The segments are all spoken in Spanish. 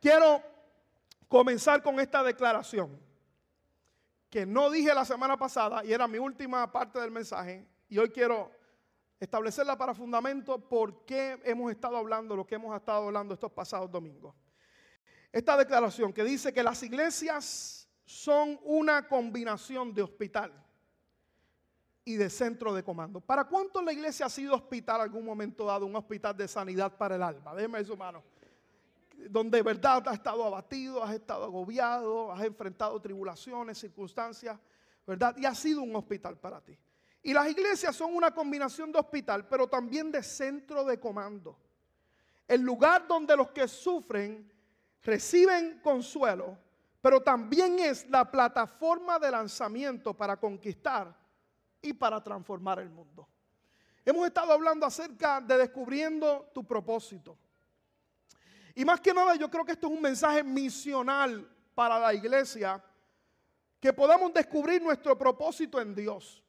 quiero comenzar con esta declaración que no dije la semana pasada y era mi última parte del mensaje y hoy quiero establecerla para fundamento por qué hemos estado hablando lo que hemos estado hablando estos pasados domingos. Esta declaración que dice que las iglesias son una combinación de hospital y de centro de comando. ¿Para cuánto la iglesia ha sido hospital algún momento dado, un hospital de sanidad para el alma? Déjeme su mano. Donde de verdad has estado abatido, has estado agobiado, has enfrentado tribulaciones, circunstancias, ¿verdad? Y ha sido un hospital para ti. Y las iglesias son una combinación de hospital, pero también de centro de comando. El lugar donde los que sufren reciben consuelo, pero también es la plataforma de lanzamiento para conquistar y para transformar el mundo. Hemos estado hablando acerca de descubriendo tu propósito. Y más que nada yo creo que esto es un mensaje misional para la iglesia, que podamos descubrir nuestro propósito en Dios.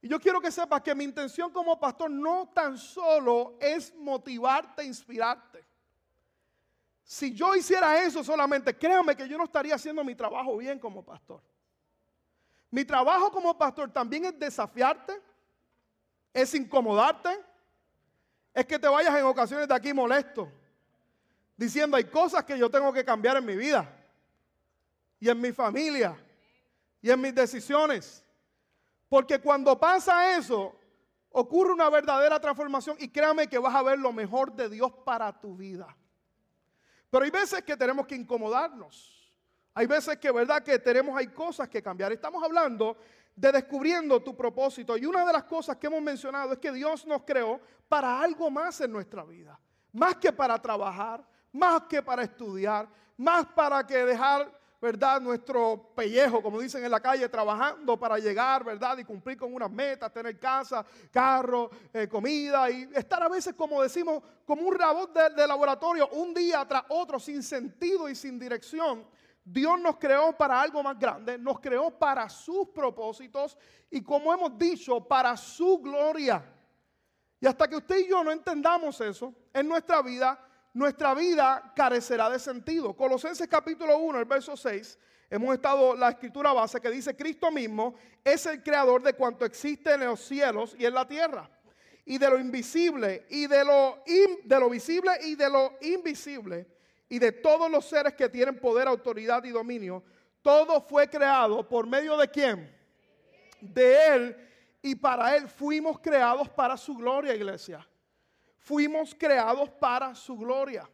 Y yo quiero que sepas que mi intención como pastor no tan solo es motivarte, inspirarte. Si yo hiciera eso solamente, créame que yo no estaría haciendo mi trabajo bien como pastor. Mi trabajo como pastor también es desafiarte, es incomodarte, es que te vayas en ocasiones de aquí molesto, diciendo hay cosas que yo tengo que cambiar en mi vida y en mi familia y en mis decisiones. Porque cuando pasa eso, ocurre una verdadera transformación y créame que vas a ver lo mejor de Dios para tu vida. Pero hay veces que tenemos que incomodarnos. Hay veces que, verdad, que tenemos, hay cosas que cambiar. Estamos hablando de descubriendo tu propósito. Y una de las cosas que hemos mencionado es que Dios nos creó para algo más en nuestra vida. Más que para trabajar, más que para estudiar, más para que dejar, verdad, nuestro pellejo, como dicen en la calle, trabajando para llegar, verdad, y cumplir con unas metas, tener casa, carro, eh, comida y estar a veces, como decimos, como un robot de laboratorio, un día tras otro, sin sentido y sin dirección. Dios nos creó para algo más grande, nos creó para sus propósitos y como hemos dicho, para su gloria. Y hasta que usted y yo no entendamos eso en nuestra vida, nuestra vida carecerá de sentido. Colosenses capítulo 1, el verso 6, hemos estado la escritura base que dice, Cristo mismo es el creador de cuanto existe en los cielos y en la tierra, y de lo invisible, y de lo, de lo visible y de lo invisible y de todos los seres que tienen poder, autoridad y dominio, todo fue creado por medio de quién? De Él y para Él fuimos creados para su gloria, iglesia. Fuimos creados para su gloria.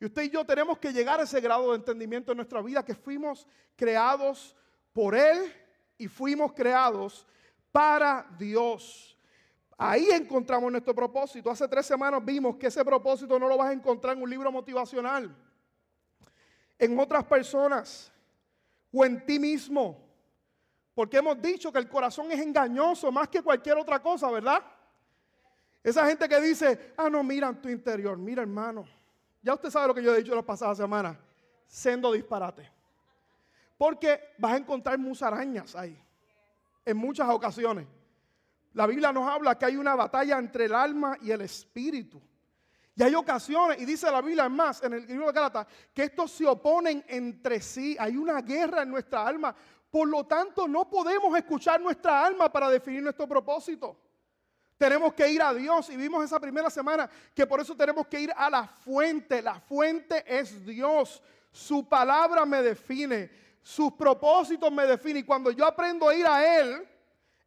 Y usted y yo tenemos que llegar a ese grado de entendimiento en nuestra vida, que fuimos creados por Él y fuimos creados para Dios. Ahí encontramos nuestro propósito. Hace tres semanas vimos que ese propósito no lo vas a encontrar en un libro motivacional, en otras personas o en ti mismo. Porque hemos dicho que el corazón es engañoso más que cualquier otra cosa, ¿verdad? Esa gente que dice, ah, no, mira en tu interior, mira hermano. Ya usted sabe lo que yo he dicho las pasadas semanas, siendo disparate. Porque vas a encontrar musarañas ahí, en muchas ocasiones. La Biblia nos habla que hay una batalla entre el alma y el espíritu. Y hay ocasiones, y dice la Biblia más en el libro de Gálatas, que estos se oponen entre sí. Hay una guerra en nuestra alma. Por lo tanto, no podemos escuchar nuestra alma para definir nuestro propósito. Tenemos que ir a Dios y vimos esa primera semana que por eso tenemos que ir a la fuente. La fuente es Dios. Su palabra me define. Sus propósitos me definen. Y cuando yo aprendo a ir a Él,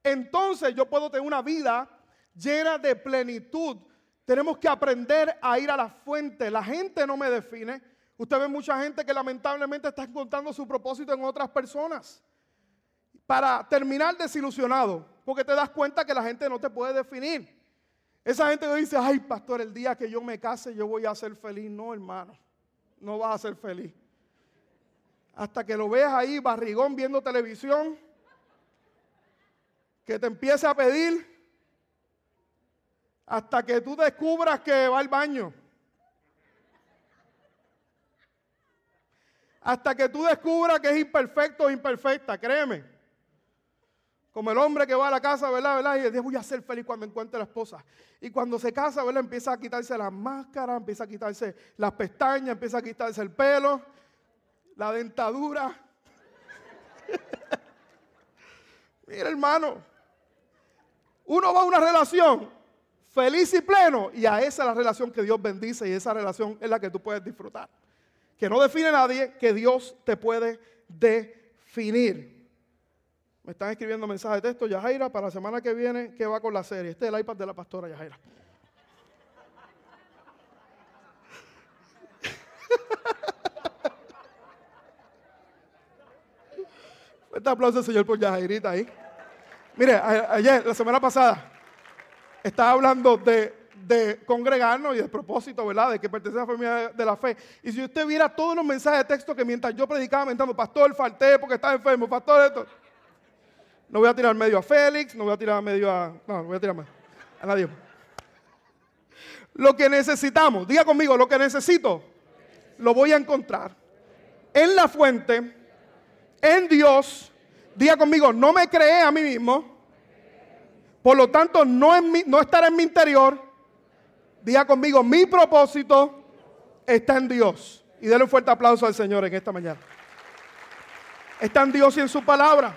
entonces yo puedo tener una vida llena de plenitud. Tenemos que aprender a ir a la fuente. La gente no me define. Usted ve mucha gente que lamentablemente está encontrando su propósito en otras personas. Para terminar desilusionado, porque te das cuenta que la gente no te puede definir. Esa gente dice, ay pastor, el día que yo me case yo voy a ser feliz. No, hermano, no vas a ser feliz. Hasta que lo veas ahí, barrigón, viendo televisión, que te empiece a pedir hasta que tú descubras que va al baño. Hasta que tú descubras que es imperfecto o imperfecta, créeme. Como el hombre que va a la casa, ¿verdad? ¿verdad? Y dice, voy a ser feliz cuando encuentre a la esposa. Y cuando se casa, ¿verdad? Empieza a quitarse la máscara, empieza a quitarse las pestañas, empieza a quitarse el pelo, la dentadura. Mira, hermano, uno va a una relación feliz y pleno y a esa es la relación que Dios bendice y esa relación es la que tú puedes disfrutar. Que no define nadie, que Dios te puede definir. Me están escribiendo mensajes de texto, Yajaira, para la semana que viene, ¿qué va con la serie? Este es el iPad de la pastora Yajaira. Este aplauso, Señor, por Yajairita ahí. Mire, ayer, la semana pasada, estaba hablando de, congregarnos y de propósito, ¿verdad? De que pertenece a la familia de la fe. Y si usted viera todos los mensajes de texto que mientras yo predicaba, mentando, pastor, falté porque estaba enfermo, pastor, esto. No voy a tirar medio a Félix, no voy a tirar medio a. No, no voy a tirar a nadie. Lo que necesitamos, diga conmigo, lo que necesito, lo voy a encontrar en la fuente, en Dios. Diga conmigo, no me creé a mí mismo. Por lo tanto, no, en mi, no estará en mi interior. Diga conmigo, mi propósito está en Dios. Y déle un fuerte aplauso al Señor en esta mañana. Está en Dios y en su palabra.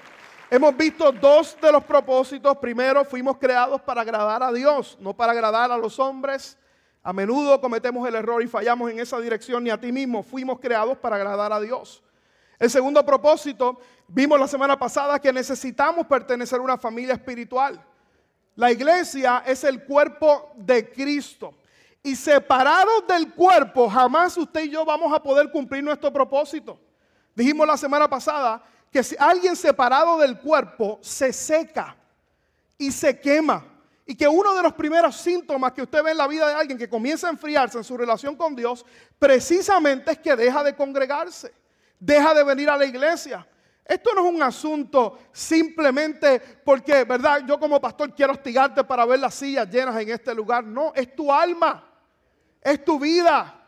Hemos visto dos de los propósitos. Primero, fuimos creados para agradar a Dios, no para agradar a los hombres. A menudo cometemos el error y fallamos en esa dirección, ni a ti mismo. Fuimos creados para agradar a Dios. El segundo propósito, vimos la semana pasada que necesitamos pertenecer a una familia espiritual. La iglesia es el cuerpo de Cristo. Y separados del cuerpo, jamás usted y yo vamos a poder cumplir nuestro propósito. Dijimos la semana pasada que si alguien separado del cuerpo se seca y se quema, y que uno de los primeros síntomas que usted ve en la vida de alguien que comienza a enfriarse en su relación con Dios, precisamente es que deja de congregarse, deja de venir a la iglesia. Esto no es un asunto simplemente porque, ¿verdad? Yo como pastor quiero hostigarte para ver las sillas llenas en este lugar. No, es tu alma, es tu vida.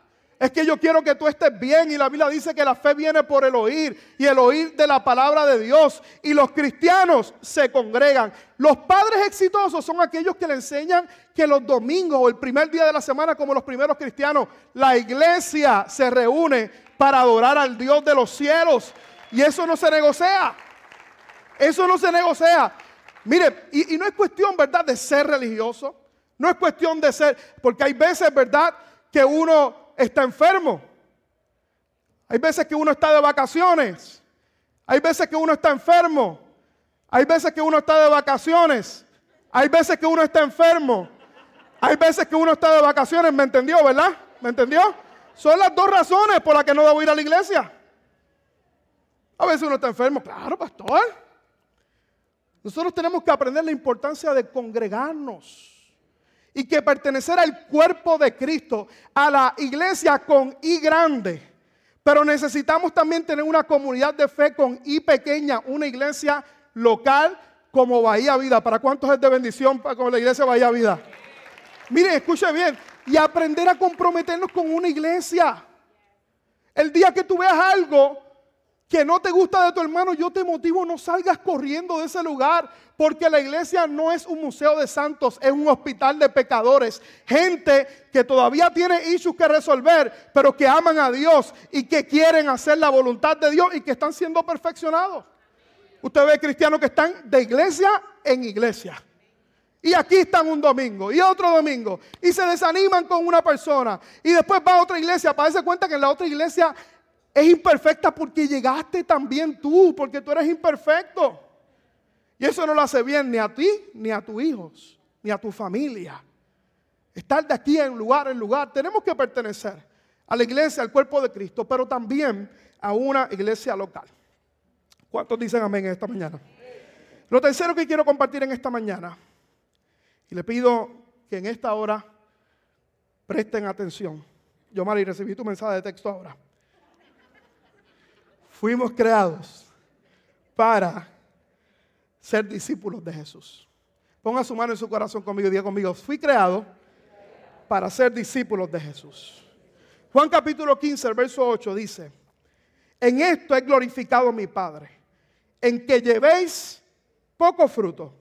Es que yo quiero que tú estés bien y la Biblia dice que la fe viene por el oír y el oír de la palabra de Dios. Y los cristianos se congregan. Los padres exitosos son aquellos que le enseñan que los domingos o el primer día de la semana, como los primeros cristianos, la iglesia se reúne para adorar al Dios de los cielos. Y eso no se negocia. Eso no se negocia. Mire, y, no es cuestión, ¿verdad?, de ser religioso. No es cuestión de ser, porque hay veces, ¿verdad?, que uno está enfermo. Hay veces que uno está de vacaciones. Hay veces que uno está enfermo. Hay veces que uno está de vacaciones. Hay veces que uno está enfermo. Hay veces que uno está de vacaciones. ¿Me entendió, verdad? ¿Me entendió? Son las dos razones por las que no debo ir a la iglesia. A veces uno está enfermo. Claro, pastor. Nosotros tenemos que aprender la importancia de congregarnos y que pertenecer al cuerpo de Cristo, a la iglesia con I grande. Pero necesitamos también tener una comunidad de fe con I pequeña, una iglesia local como Bahía Vida. ¿Para cuántos es de bendición con la iglesia Bahía Vida? Miren, escuche bien. Y aprender a comprometernos con una iglesia. El día que tú veas algo que no te gusta de tu hermano, yo te motivo, no salgas corriendo de ese lugar, porque la iglesia no es un museo de santos, es un hospital de pecadores. Gente que todavía tiene issues que resolver, pero que aman a Dios y que quieren hacer la voluntad de Dios y que están siendo perfeccionados. Usted ve cristianos que están de iglesia en iglesia. Y aquí están un domingo y otro domingo. Y se desaniman con una persona. Y después va a otra iglesia para darse cuenta que en la otra iglesia es imperfecta porque llegaste también tú, porque tú eres imperfecto. Y eso no lo hace bien ni a ti, ni a tus hijos, ni a tu familia. Estar de aquí en lugar en lugar. Tenemos que pertenecer a la iglesia, al cuerpo de Cristo, pero también a una iglesia local. ¿Cuántos dicen amén esta mañana? Lo tercero que quiero compartir en esta mañana, y le pido que en esta hora presten atención. Yo, Mari, recibí tu mensaje de texto ahora fuimos creados para ser discípulos de Jesús. Ponga su mano en su corazón conmigo y diga conmigo, fui creado para ser discípulos de Jesús. Juan capítulo 15, el verso 8 dice, en esto he glorificado a mi Padre, en que llevéis poco fruto.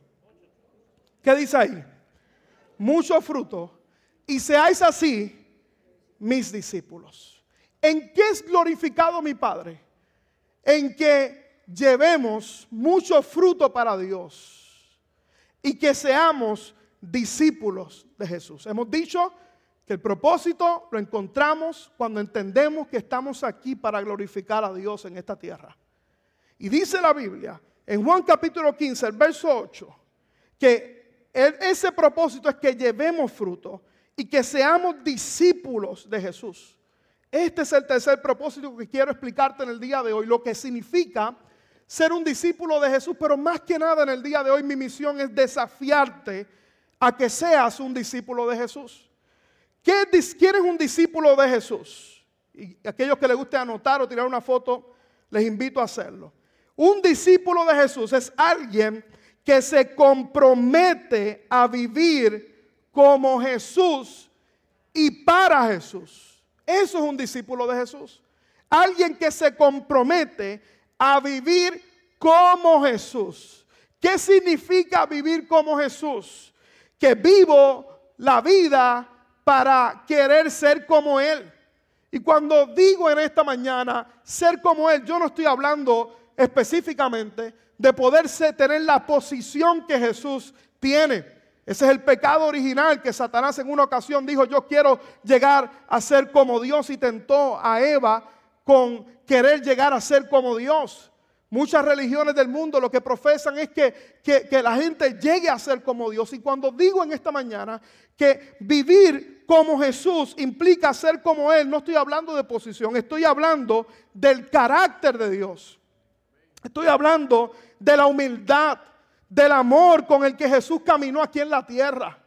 ¿Qué dice ahí? Mucho fruto. Y seáis así mis discípulos. ¿En qué es glorificado mi Padre? En que llevemos mucho fruto para Dios y que seamos discípulos de Jesús. Hemos dicho que el propósito lo encontramos cuando entendemos que estamos aquí para glorificar a Dios en esta tierra. Y dice la Biblia en Juan capítulo 15, el verso 8, que ese propósito es que llevemos fruto y que seamos discípulos de Jesús. Este es el tercer propósito que quiero explicarte en el día de hoy, lo que significa ser un discípulo de Jesús, pero más que nada en el día de hoy mi misión es desafiarte a que seas un discípulo de Jesús. ¿Quién es un discípulo de Jesús? Y aquellos que les guste anotar o tirar una foto, les invito a hacerlo. Un discípulo de Jesús es alguien que se compromete a vivir como Jesús y para Jesús. Eso es un discípulo de Jesús. Alguien que se compromete a vivir como Jesús. ¿Qué significa vivir como Jesús? Que vivo la vida para querer ser como Él. Y cuando digo en esta mañana ser como Él, yo no estoy hablando específicamente de poderse tener la posición que Jesús tiene. Ese es el pecado original que Satanás en una ocasión dijo, yo quiero llegar a ser como Dios y tentó a Eva con querer llegar a ser como Dios. Muchas religiones del mundo lo que profesan es que, que, la gente llegue a ser como Dios. Y cuando digo en esta mañana que vivir como Jesús implica ser como Él, no estoy hablando de posición, estoy hablando del carácter de Dios. Estoy hablando de la humildad, del amor con el que Jesús caminó aquí en la tierra.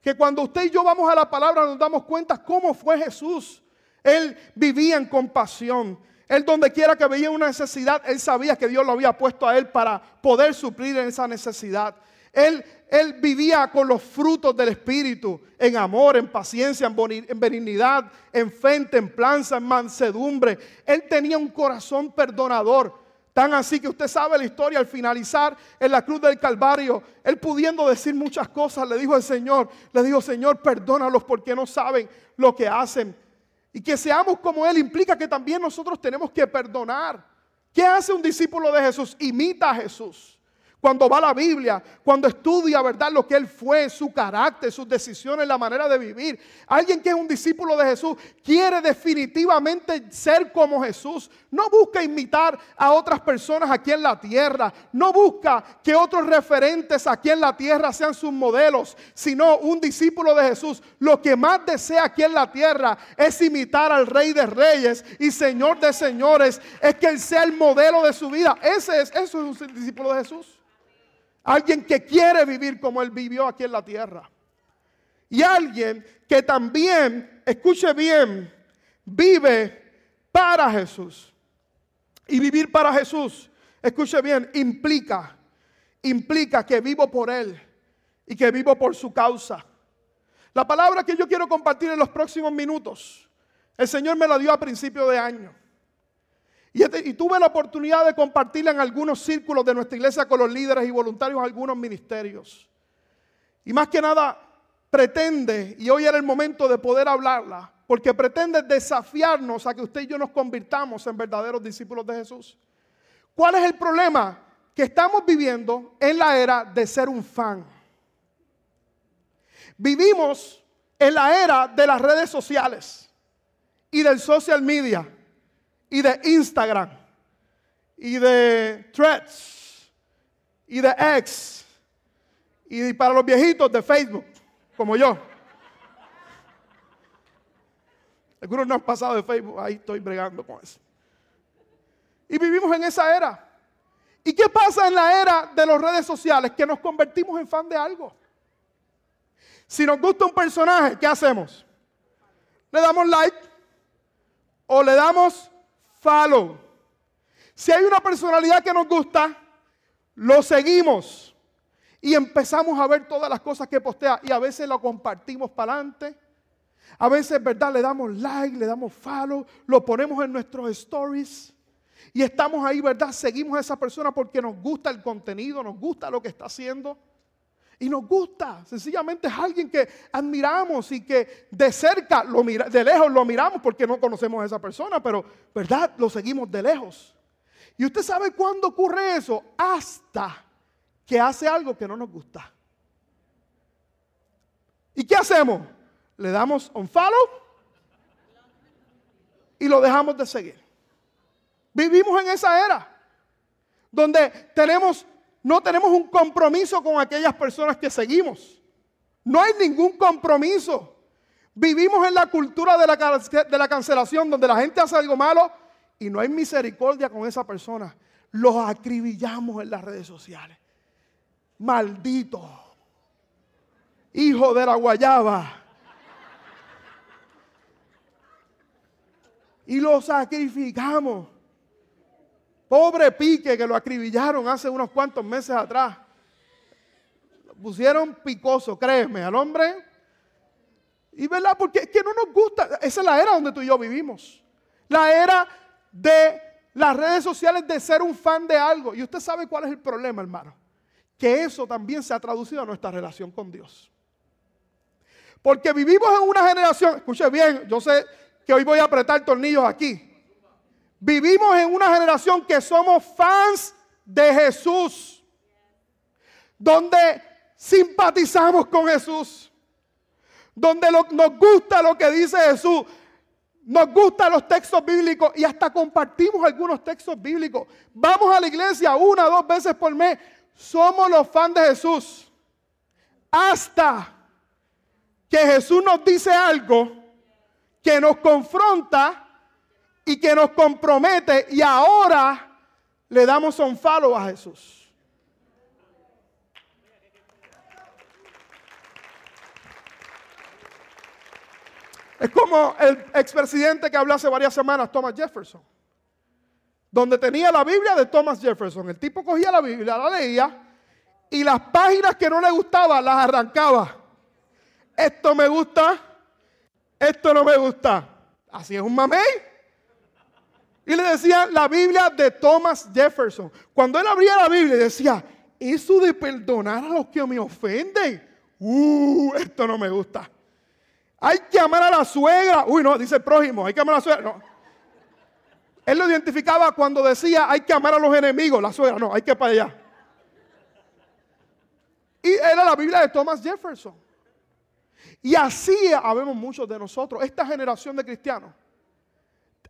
Que cuando usted y yo vamos a la palabra nos damos cuenta cómo fue Jesús. Él vivía en compasión. Él donde quiera que veía una necesidad, él sabía que Dios lo había puesto a él para poder suplir en esa necesidad. Él, él vivía con los frutos del Espíritu, en amor, en paciencia, en benignidad, en fe, en templanza, en mansedumbre. Él tenía un corazón perdonador. Tan así que usted sabe la historia al finalizar en la cruz del Calvario, él pudiendo decir muchas cosas, le dijo al Señor, le dijo, Señor, perdónalos porque no saben lo que hacen. Y que seamos como Él implica que también nosotros tenemos que perdonar. ¿Qué hace un discípulo de Jesús? Imita a Jesús cuando va a la Biblia, cuando estudia, ¿verdad? Lo que Él fue, su carácter, sus decisiones, la manera de vivir. Alguien que es un discípulo de Jesús quiere definitivamente ser como Jesús. No busca imitar a otras personas aquí en la tierra. No busca que otros referentes aquí en la tierra sean sus modelos, sino un discípulo de Jesús. Lo que más desea aquí en la tierra es imitar al Rey de Reyes y Señor de Señores. Es que Él sea el modelo de su vida. Ese es, eso es un discípulo de Jesús. Alguien que quiere vivir como Él vivió aquí en la tierra. Y alguien que también, escuche bien, vive para Jesús. Y vivir para Jesús, escuche bien, implica, implica que vivo por Él y que vivo por su causa. La palabra que yo quiero compartir en los próximos minutos, el Señor me la dio a principio de año. Y, tuve la oportunidad de compartirla en algunos círculos de nuestra iglesia con los líderes y voluntarios de algunos ministerios. Y más que nada pretende, y hoy era el momento de poder hablarla, porque pretende desafiarnos a que usted y yo nos convirtamos en verdaderos discípulos de Jesús. ¿Cuál es el problema? Que estamos viviendo en la era de ser un fan. Vivimos en la era de las redes sociales y del social media y de Instagram y de Threads y de X y para los viejitos de Facebook, como yo. Algunos no han pasado de Facebook, ahí estoy bregando con eso. Y vivimos en esa era. ¿Y qué pasa en la era de las redes sociales? Que nos convertimos en fan de algo. Si nos gusta un personaje, ¿qué hacemos? Le damos like o le damos follow. Si hay una personalidad que nos gusta, lo seguimos y empezamos a ver todas las cosas que postea y a veces lo compartimos para adelante. A veces, ¿verdad? Le damos like, le damos follow, lo ponemos en nuestros stories. Y estamos ahí, ¿verdad? Seguimos a esa persona porque nos gusta el contenido, nos gusta lo que está haciendo. Y nos gusta, sencillamente es alguien que admiramos y que de cerca, lo mira, de lejos lo miramos porque no conocemos a esa persona, pero ¿verdad? Lo seguimos de lejos. Y usted sabe cuándo ocurre eso, hasta que hace algo que no nos gusta. ¿Y qué hacemos? Le damos un follow y lo dejamos de seguir. Vivimos en esa era donde tenemos no tenemos un compromiso con aquellas personas que seguimos. No hay ningún compromiso. Vivimos en la cultura de la, cancelación, donde la gente hace algo malo y no hay misericordia con esa persona. Los acribillamos en las redes sociales. Maldito. Hijo de la guayaba. Y lo sacrificamos. Pobre Pique que lo acribillaron hace unos cuantos meses atrás. pusieron picoso, créeme, al hombre. Y verdad, porque es que no nos gusta. Esa es la era donde tú y yo vivimos. La era de las redes sociales de ser un fan de algo. Y usted sabe cuál es el problema, hermano. Que eso también se ha traducido a nuestra relación con Dios. Porque vivimos en una generación, escuche bien, yo sé que hoy voy a apretar tornillos aquí. Vivimos en una generación que somos fans de Jesús, donde simpatizamos con Jesús, donde nos gusta lo que dice Jesús, nos gustan los textos bíblicos y hasta compartimos algunos textos bíblicos. Vamos a la iglesia una o dos veces por mes. Somos los fans de Jesús. Hasta que Jesús nos dice algo que nos confronta y que nos compromete y ahora le damos un follow a Jesús. Es como el expresidente que habló hace varias semanas, Thomas Jefferson, donde tenía la Biblia de Thomas Jefferson. El tipo cogía la Biblia, la leía y las páginas que no le gustaban las arrancaba. Esto me gusta, esto no me gusta. Así es un mamey. Y le decía la Biblia de Thomas Jefferson. Cuando él abría la Biblia decía, eso de perdonar a los que me ofenden, uh, esto no me gusta. Hay que amar a la suegra. Uy, no, dice el prójimo, hay que amar a la suegra. No. Él lo identificaba cuando decía, hay que amar a los enemigos, la suegra, no, hay que para allá. Y era la Biblia de Thomas Jefferson. Y así habemos muchos de nosotros, esta generación de cristianos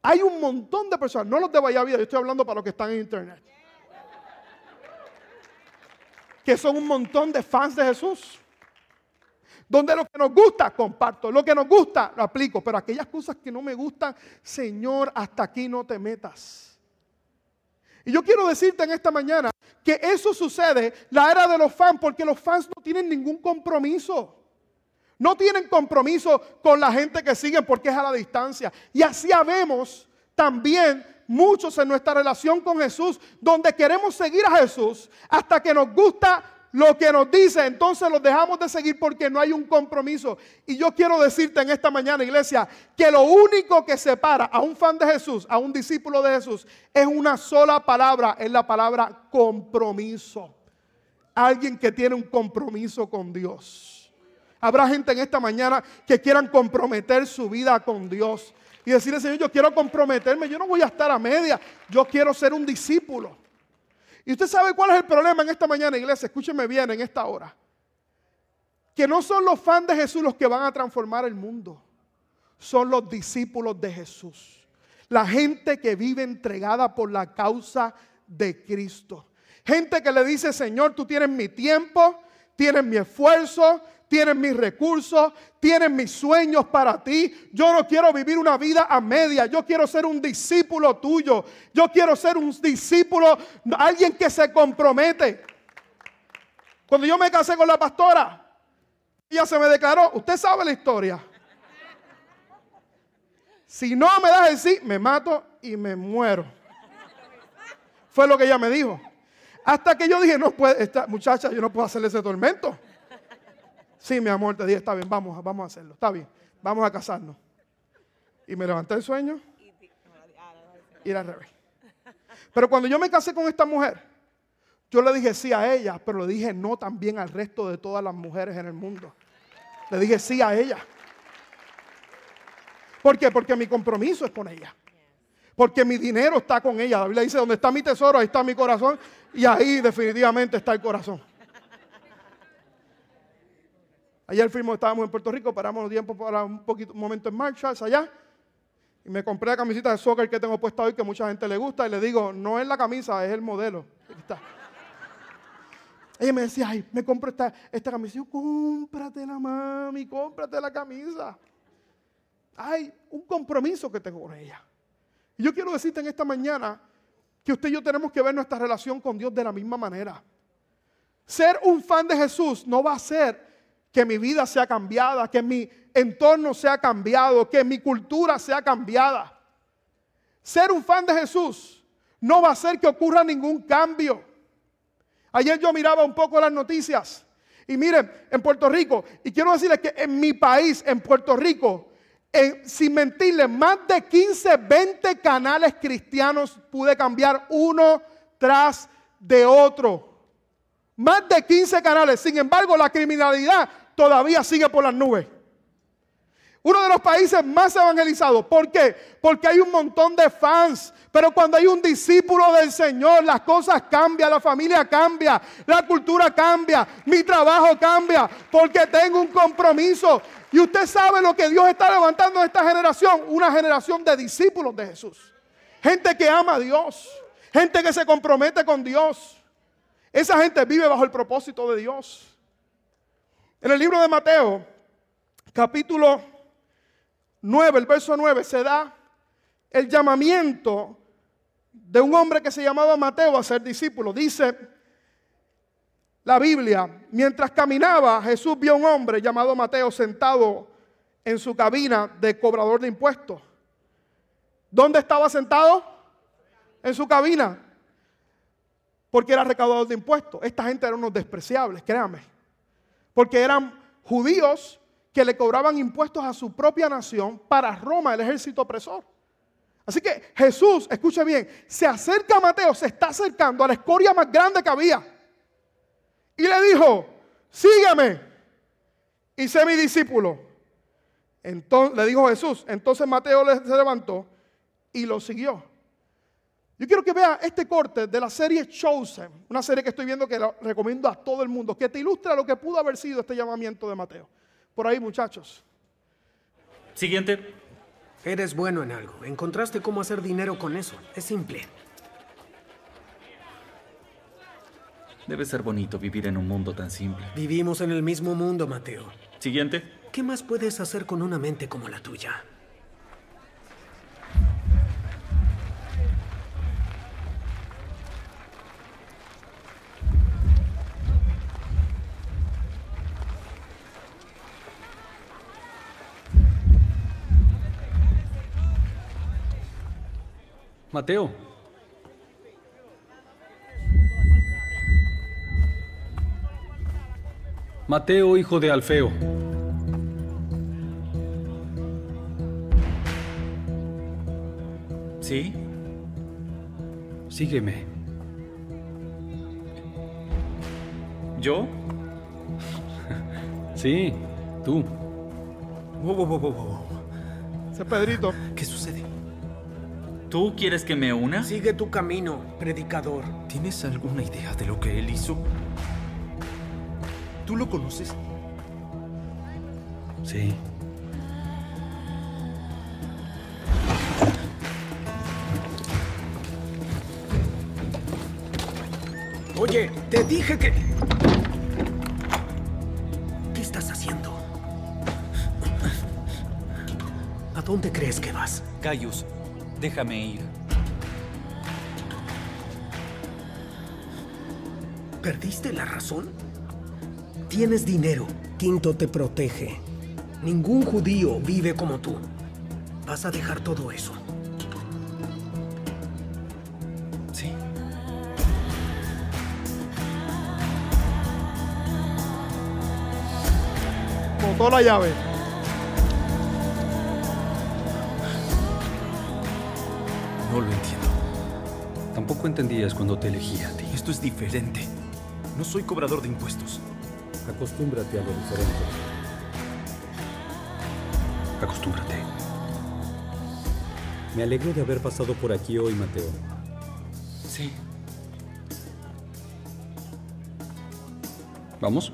hay un montón de personas, no los de Vida, yo estoy hablando para los que están en internet. Que son un montón de fans de Jesús. Donde lo que nos gusta, comparto. Lo que nos gusta, lo aplico. Pero aquellas cosas que no me gustan, Señor, hasta aquí no te metas. Y yo quiero decirte en esta mañana que eso sucede, la era de los fans, porque los fans no tienen ningún compromiso. No tienen compromiso con la gente que siguen porque es a la distancia. Y así habemos también muchos en nuestra relación con Jesús, donde queremos seguir a Jesús hasta que nos gusta lo que nos dice, entonces los dejamos de seguir porque no hay un compromiso. Y yo quiero decirte en esta mañana, iglesia, que lo único que separa a un fan de Jesús, a un discípulo de Jesús, es una sola palabra, es la palabra compromiso. Alguien que tiene un compromiso con Dios. Habrá gente en esta mañana que quieran comprometer su vida con Dios y decirle, Señor, yo quiero comprometerme, yo no voy a estar a media, yo quiero ser un discípulo. Y usted sabe cuál es el problema en esta mañana, iglesia, escúcheme bien en esta hora. Que no son los fans de Jesús los que van a transformar el mundo, son los discípulos de Jesús. La gente que vive entregada por la causa de Cristo. Gente que le dice, Señor, tú tienes mi tiempo, tienes mi esfuerzo, tienes mis recursos, tienes mis sueños para ti. Yo no quiero vivir una vida a media. Yo quiero ser un discípulo tuyo. Yo quiero ser un discípulo, alguien que se compromete. Cuando yo me casé con la pastora, ella se me declaró, usted sabe la historia. Si no me das el sí, me mato y me muero. Fue lo que ella me dijo. Hasta que yo dije, no puede, esta muchacha, yo no puedo hacerle ese tormento. Sí, mi amor, te dije, está bien, vamos, vamos a hacerlo, está bien, vamos a casarnos. Y me levanté el sueño y al revés. Pero cuando yo me casé con esta mujer, yo le dije sí a ella, pero le dije no también al resto de todas las mujeres en el mundo. Le dije sí a ella. ¿Por qué? Porque mi compromiso es con ella. Porque mi dinero está con ella. La Biblia dice, donde está mi tesoro, ahí está mi corazón. Y ahí definitivamente está el corazón. Ayer fuimos, estábamos en Puerto Rico, paramos tiempo para un, poquito, un momento en marcha, allá. Y me compré la camisita de soccer que tengo puesta hoy, que mucha gente le gusta. Y le digo, no es la camisa, es el modelo. Ella me decía, ay, me compro esta, esta camisa. yo, cómpratela, mami, cómprate la camisa. Hay un compromiso que tengo con ella. Y yo quiero decirte en esta mañana que usted y yo tenemos que ver nuestra relación con Dios de la misma manera. Ser un fan de Jesús no va a ser que mi vida sea cambiada, que mi entorno sea cambiado, que mi cultura sea cambiada. Ser un fan de Jesús no va a hacer que ocurra ningún cambio. Ayer yo miraba un poco las noticias y miren, en Puerto Rico, y quiero decirles que en mi país, en Puerto Rico, sin mentirles, más de 15, 20 canales cristianos pude cambiar uno tras de otro. Más de 15 canales. Sin embargo, la criminalidad todavía sigue por las nubes. Uno de los países más evangelizados. ¿Por qué? Porque hay un montón de fans. Pero cuando hay un discípulo del Señor, las cosas cambian, la familia cambia, la cultura cambia, mi trabajo cambia, porque tengo un compromiso. Y usted sabe lo que Dios está levantando en esta generación, una generación de discípulos de Jesús. Gente que ama a Dios, gente que se compromete con Dios. Esa gente vive bajo el propósito de Dios. En el libro de Mateo, capítulo 9, el verso 9, se da el llamamiento de un hombre que se llamaba Mateo a ser discípulo. Dice la Biblia, mientras caminaba, Jesús vio a un hombre llamado Mateo sentado en su cabina de cobrador de impuestos. ¿Dónde estaba sentado? En su cabina. Porque era recaudador de impuestos. Esta gente eran unos despreciables, créanme. Porque eran judíos que le cobraban impuestos a su propia nación para Roma, el ejército opresor. Así que Jesús, escuche bien, se acerca a Mateo, se está acercando a la escoria más grande que había. Y le dijo, sígueme y sé mi discípulo. Entonces, le dijo Jesús. Entonces Mateo se levantó y lo siguió. Yo quiero que vea este corte de la serie Chosen, una serie que estoy viendo que recomiendo a todo el mundo, que te ilustra lo que pudo haber sido este llamamiento de Mateo por ahí, muchachos. Siguiente. Eres bueno en algo. Encontraste cómo hacer dinero con eso. Es simple. Debe ser bonito vivir en un mundo tan simple. Vivimos en el mismo mundo, Mateo. Siguiente. ¿Qué más puedes hacer con una mente como la tuya? Mateo. Mateo, hijo de Alfeo. ¿Sí? Sígueme. ¿Yo? Sí, tú. Wow, wow, wow, wow. Ese Pedrito. ¿Qué sucede? ¿Tú quieres que me una? Sigue tu camino, predicador. ¿Tienes alguna idea de lo que él hizo? ¿Tú lo conoces? Sí. Oye, te dije que... ¿Qué estás haciendo? ¿A dónde crees que vas? Cayus, Déjame ir. ¿Perdiste la razón? Tienes dinero. Quinto te protege. Ningún judío vive como tú. Vas a dejar todo eso. Sí. Botó la llave. No lo entiendo. Tampoco entendías cuando te elegí a ti. Esto es diferente. No soy cobrador de impuestos. Acostúmbrate a lo diferente. Acostúmbrate. Me alegro de haber pasado por aquí hoy, Mateo. Sí. ¿Vamos?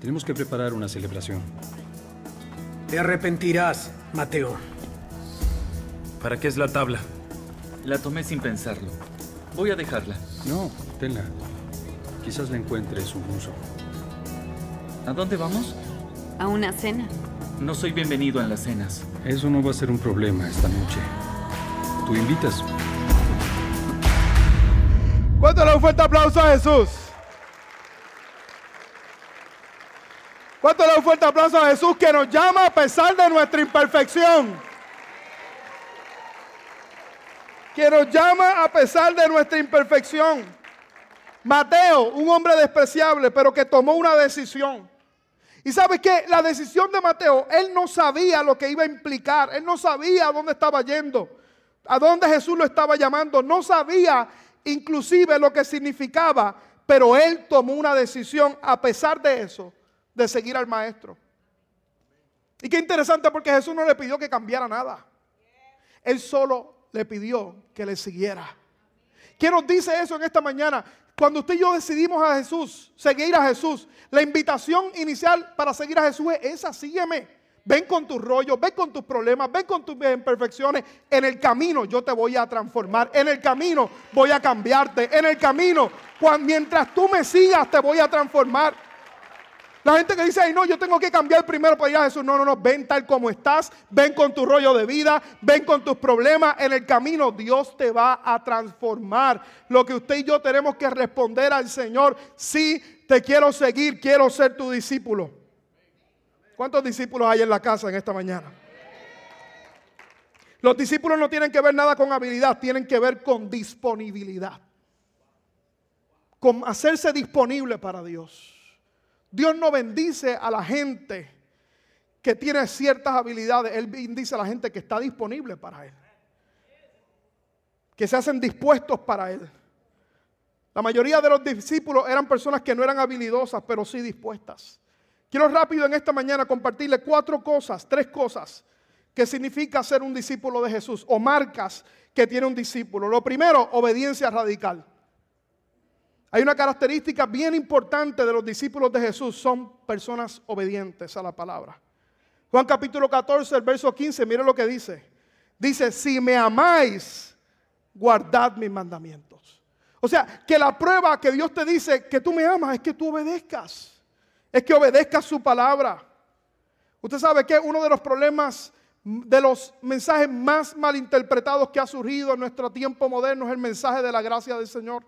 Tenemos que preparar una celebración. Te arrepentirás, Mateo. ¿Para qué es la tabla? La tomé sin pensarlo. Voy a dejarla. No, tenla. Quizás le encuentres un uso. ¿A dónde vamos? A una cena. No soy bienvenido en las cenas. Eso no va a ser un problema esta noche. Tú invitas. ¿Cuánto un fuerte aplauso a Jesús? ¿Cuánto un fuerte aplauso a Jesús que nos llama a pesar de nuestra imperfección? Que nos llama a pesar de nuestra imperfección. Mateo, un hombre despreciable, pero que tomó una decisión. Y sabe que la decisión de Mateo, él no sabía lo que iba a implicar, él no sabía a dónde estaba yendo, a dónde Jesús lo estaba llamando, no sabía inclusive lo que significaba, pero él tomó una decisión a pesar de eso, de seguir al maestro. Y qué interesante porque Jesús no le pidió que cambiara nada. Él solo le pidió que le siguiera. ¿Qué nos dice eso en esta mañana? Cuando usted y yo decidimos a Jesús, seguir a Jesús, la invitación inicial para seguir a Jesús es esa, sígueme. Ven con tus rollos, ven con tus problemas, ven con tus imperfecciones. En el camino yo te voy a transformar. En el camino voy a cambiarte. En el camino, mientras tú me sigas, te voy a transformar. La gente que dice, ay no, yo tengo que cambiar primero para ir a Jesús. No, no, no, ven tal como estás, ven con tu rollo de vida, ven con tus problemas. En el camino Dios te va a transformar. Lo que usted y yo tenemos que responder al Señor, sí, te quiero seguir, quiero ser tu discípulo. ¿Cuántos discípulos hay en la casa en esta mañana? Los discípulos no tienen que ver nada con habilidad, tienen que ver con disponibilidad. Con hacerse disponible para Dios. Dios no bendice a la gente que tiene ciertas habilidades. Él bendice a la gente que está disponible para Él. Que se hacen dispuestos para Él. La mayoría de los discípulos eran personas que no eran habilidosas, pero sí dispuestas. Quiero rápido en esta mañana compartirle cuatro cosas, tres cosas que significa ser un discípulo de Jesús o marcas que tiene un discípulo. Lo primero, obediencia radical. Hay una característica bien importante de los discípulos de Jesús, son personas obedientes a la palabra. Juan capítulo 14, el verso 15, mire lo que dice. Dice, si me amáis, guardad mis mandamientos. O sea, que la prueba que Dios te dice que tú me amas es que tú obedezcas. Es que obedezcas su palabra. Usted sabe que uno de los problemas, de los mensajes más malinterpretados que ha surgido en nuestro tiempo moderno es el mensaje de la gracia del Señor.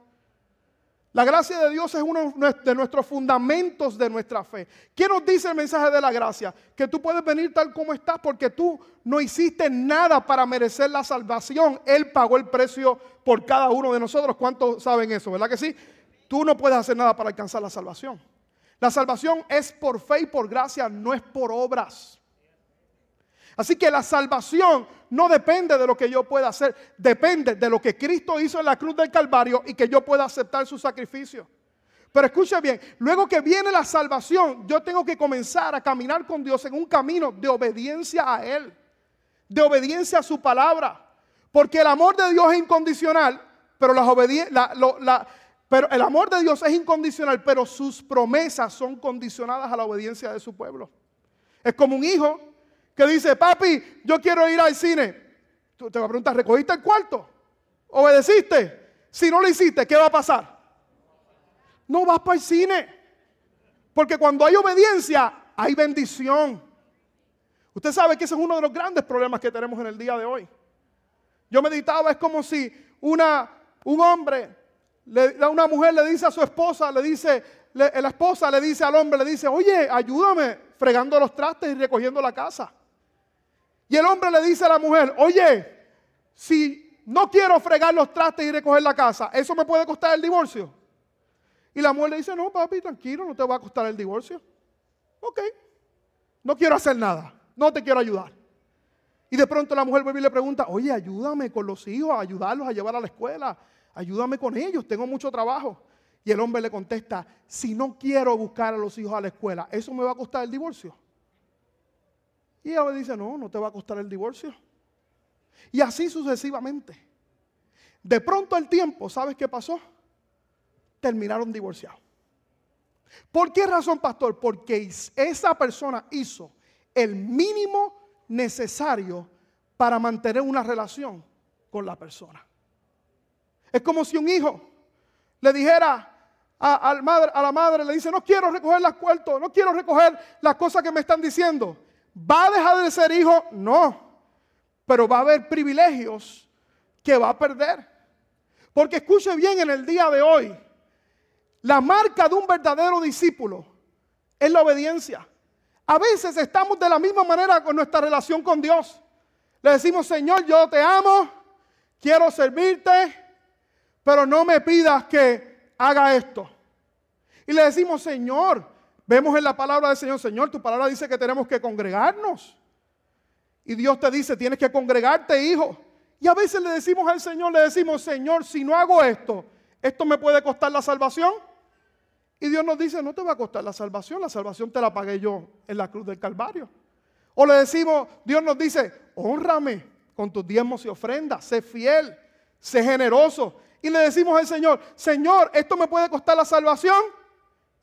La gracia de Dios es uno de nuestros fundamentos de nuestra fe. ¿Qué nos dice el mensaje de la gracia? Que tú puedes venir tal como estás porque tú no hiciste nada para merecer la salvación. Él pagó el precio por cada uno de nosotros. ¿Cuántos saben eso? ¿Verdad que sí? Tú no puedes hacer nada para alcanzar la salvación. La salvación es por fe y por gracia, no es por obras. Así que la salvación no depende de lo que yo pueda hacer, depende de lo que Cristo hizo en la cruz del Calvario y que yo pueda aceptar su sacrificio. Pero escucha bien, luego que viene la salvación, yo tengo que comenzar a caminar con Dios en un camino de obediencia a Él, de obediencia a su palabra. Porque el amor de Dios es incondicional, pero, pero el amor de Dios es incondicional, pero sus promesas son condicionadas a la obediencia de su pueblo. Es como un hijo que dice, papi, yo quiero ir al cine. Tú te vas a preguntar, ¿recogiste el cuarto? ¿Obedeciste? Si no lo hiciste, ¿qué va a pasar? No vas para el cine. Porque cuando hay obediencia, hay bendición. Usted sabe que ese es uno de los grandes problemas que tenemos en el día de hoy. Yo meditaba, es como si una, un hombre, una mujer le dice a su esposa, le dice, la esposa le dice al hombre, le dice, oye, ayúdame fregando los trastes y recogiendo la casa. Y el hombre le dice a la mujer, oye, si no quiero fregar los trastes y recoger la casa, ¿eso me puede costar el divorcio? Y la mujer le dice, no, papi, tranquilo, no te va a costar el divorcio. Ok, no quiero hacer nada, no te quiero ayudar. Y de pronto la mujer vuelve y le pregunta, oye, ayúdame con los hijos, ayudarlos a llevar a la escuela, ayúdame con ellos, tengo mucho trabajo. Y el hombre le contesta, si no quiero buscar a los hijos a la escuela, ¿eso me va a costar el divorcio? Y ella le dice, no, no te va a costar el divorcio. Y así sucesivamente. De pronto el tiempo, ¿sabes qué pasó? Terminaron divorciados. ¿Por qué razón, pastor? Porque esa persona hizo el mínimo necesario para mantener una relación con la persona. Es como si un hijo le dijera a, madre, a la madre, le dice, no quiero recoger las cuartos, no quiero recoger las cosas que me están diciendo. ¿Va a dejar de ser hijo? No. Pero va a haber privilegios que va a perder. Porque escuche bien en el día de hoy, la marca de un verdadero discípulo es la obediencia. A veces estamos de la misma manera con nuestra relación con Dios. Le decimos, Señor, yo te amo, quiero servirte, pero no me pidas que haga esto. Y le decimos, Señor, vemos en la palabra del Señor, Señor, tu palabra dice que tenemos que congregarnos. Y Dios te dice, tienes que congregarte, hijo. Y a veces le decimos al Señor, le decimos, Señor, si no hago esto, ¿esto me puede costar la salvación? Y Dios nos dice, no te va a costar la salvación, la salvación te la pagué yo en la cruz del Calvario. O le decimos, Dios nos dice, honrame con tus diezmos y ofrendas, sé fiel, sé generoso. Y le decimos al Señor, Señor, ¿esto me puede costar la salvación?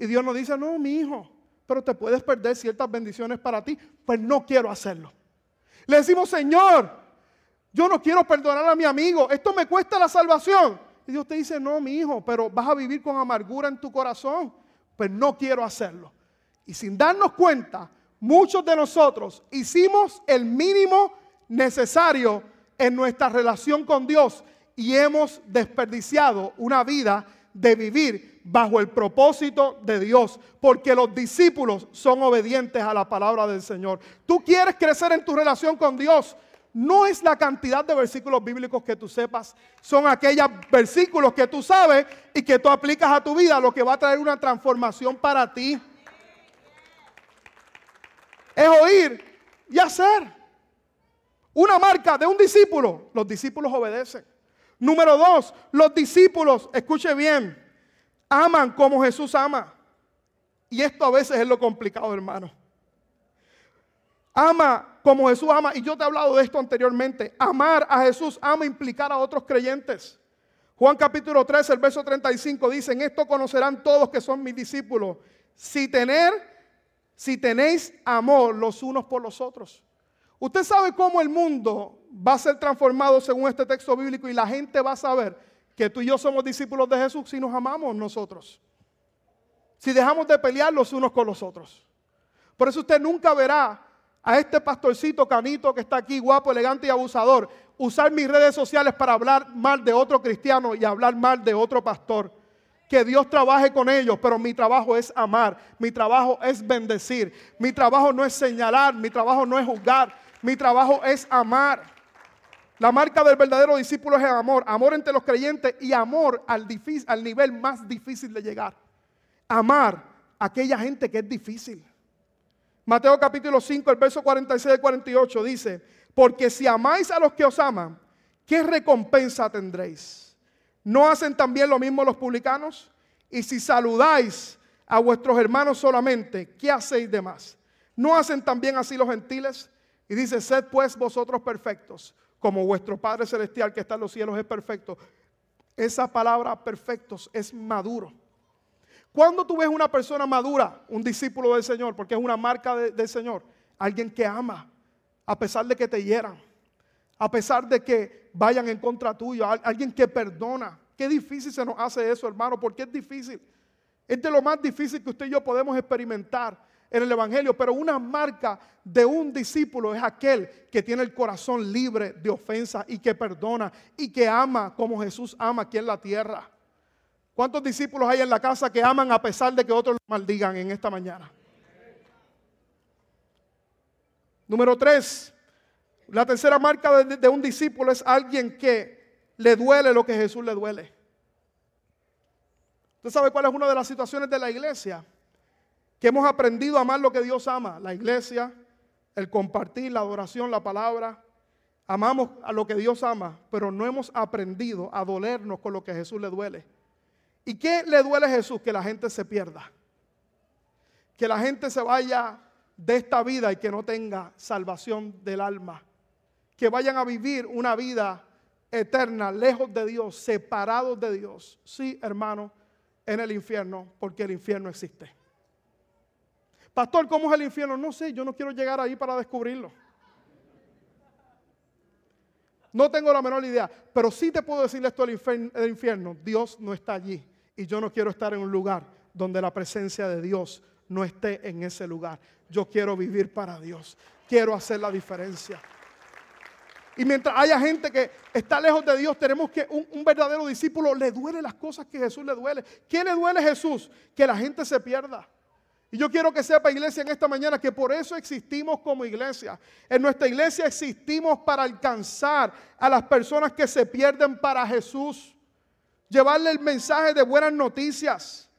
Y Dios nos dice, no, mi hijo, pero te puedes perder ciertas bendiciones para ti. Pues no quiero hacerlo. Le decimos, Señor, yo no quiero perdonar a mi amigo, esto me cuesta la salvación. Y Dios te dice, no, mi hijo, pero vas a vivir con amargura en tu corazón. Pues no quiero hacerlo. Y sin darnos cuenta, muchos de nosotros hicimos el mínimo necesario en nuestra relación con Dios y hemos desperdiciado una vida de vivir bajo el propósito de Dios, porque los discípulos son obedientes a la palabra del Señor. Tú quieres crecer en tu relación con Dios, no es la cantidad de versículos bíblicos que tú sepas, son aquellos versículos que tú sabes y que tú aplicas a tu vida, lo que va a traer una transformación para ti. Es oír y hacer. Una marca de un discípulo, los discípulos obedecen. Número dos, los discípulos, escuche bien, aman como Jesús ama. Y esto a veces es lo complicado, hermano. Ama como Jesús ama. Y yo te he hablado de esto anteriormente. Amar a Jesús ama implicar a otros creyentes. Juan capítulo 3, el verso 35 dice, en esto conocerán todos que son mis discípulos. Si tener, si tenéis amor los unos por los otros. Usted sabe cómo el mundo va a ser transformado según este texto bíblico y la gente va a saber que tú y yo somos discípulos de Jesús si nos amamos nosotros. Si dejamos de pelear los unos con los otros. Por eso usted nunca verá a este pastorcito canito que está aquí, guapo, elegante y abusador, usar mis redes sociales para hablar mal de otro cristiano y hablar mal de otro pastor. Que Dios trabaje con ellos, pero mi trabajo es amar, mi trabajo es bendecir, mi trabajo no es señalar, mi trabajo no es juzgar, mi trabajo es amar. La marca del verdadero discípulo es el amor, amor entre los creyentes y amor al, nivel más difícil de llegar. Amar a aquella gente que es difícil. Mateo capítulo 5, el verso 46 y 48 dice, porque si amáis a los que os aman, ¿qué recompensa tendréis? ¿No hacen también lo mismo los publicanos? Y si saludáis a vuestros hermanos solamente, ¿qué hacéis de más? ¿No hacen también así los gentiles? Y dice, sed pues vosotros perfectos, como vuestro Padre Celestial que está en los cielos es perfecto. Esa palabra perfectos es maduro. Cuando tú ves una persona madura, un discípulo del Señor, porque es una marca del Señor, alguien que ama, a pesar de que te hieran, a pesar de que vayan en contra tuyo, alguien que perdona. Qué difícil se nos hace eso, hermano, porque es difícil. Es de lo más difícil que usted y yo podemos experimentar en el Evangelio, pero una marca de un discípulo es aquel que tiene el corazón libre de ofensa y que perdona y que ama como Jesús ama aquí en la tierra. ¿Cuántos discípulos hay en la casa que aman a pesar de que otros los maldigan en esta mañana? Número tres, la tercera marca de, un discípulo es alguien que le duele lo que Jesús le duele. ¿Usted sabe cuál es una de las situaciones de la iglesia? Que hemos aprendido a amar lo que Dios ama, la iglesia, el compartir, la adoración, la palabra. Amamos a lo que Dios ama, pero no hemos aprendido a dolernos con lo que a Jesús le duele. ¿Y qué le duele a Jesús? Que la gente se pierda. Que la gente se vaya de esta vida y que no tenga salvación del alma. Que vayan a vivir una vida eterna, lejos de Dios, separados de Dios. Sí, hermano, en el infierno, porque el infierno existe. Pastor, ¿cómo es el infierno? No sé, yo no quiero llegar ahí para descubrirlo. No tengo la menor idea, pero sí te puedo decirle esto del infierno. Dios no está allí y yo no quiero estar en un lugar donde la presencia de Dios no esté en ese lugar. Yo quiero vivir para Dios. Quiero hacer la diferencia. Y mientras haya gente que está lejos de Dios, tenemos que un, un, verdadero discípulo le duele las cosas que Jesús le duele. ¿Qué le duele a Jesús? Que la gente se pierda. Y yo quiero que sepa, iglesia, en esta mañana que por eso existimos como iglesia. En nuestra iglesia existimos para alcanzar a las personas que se pierden para Jesús. Llevarle el mensaje de buenas noticias.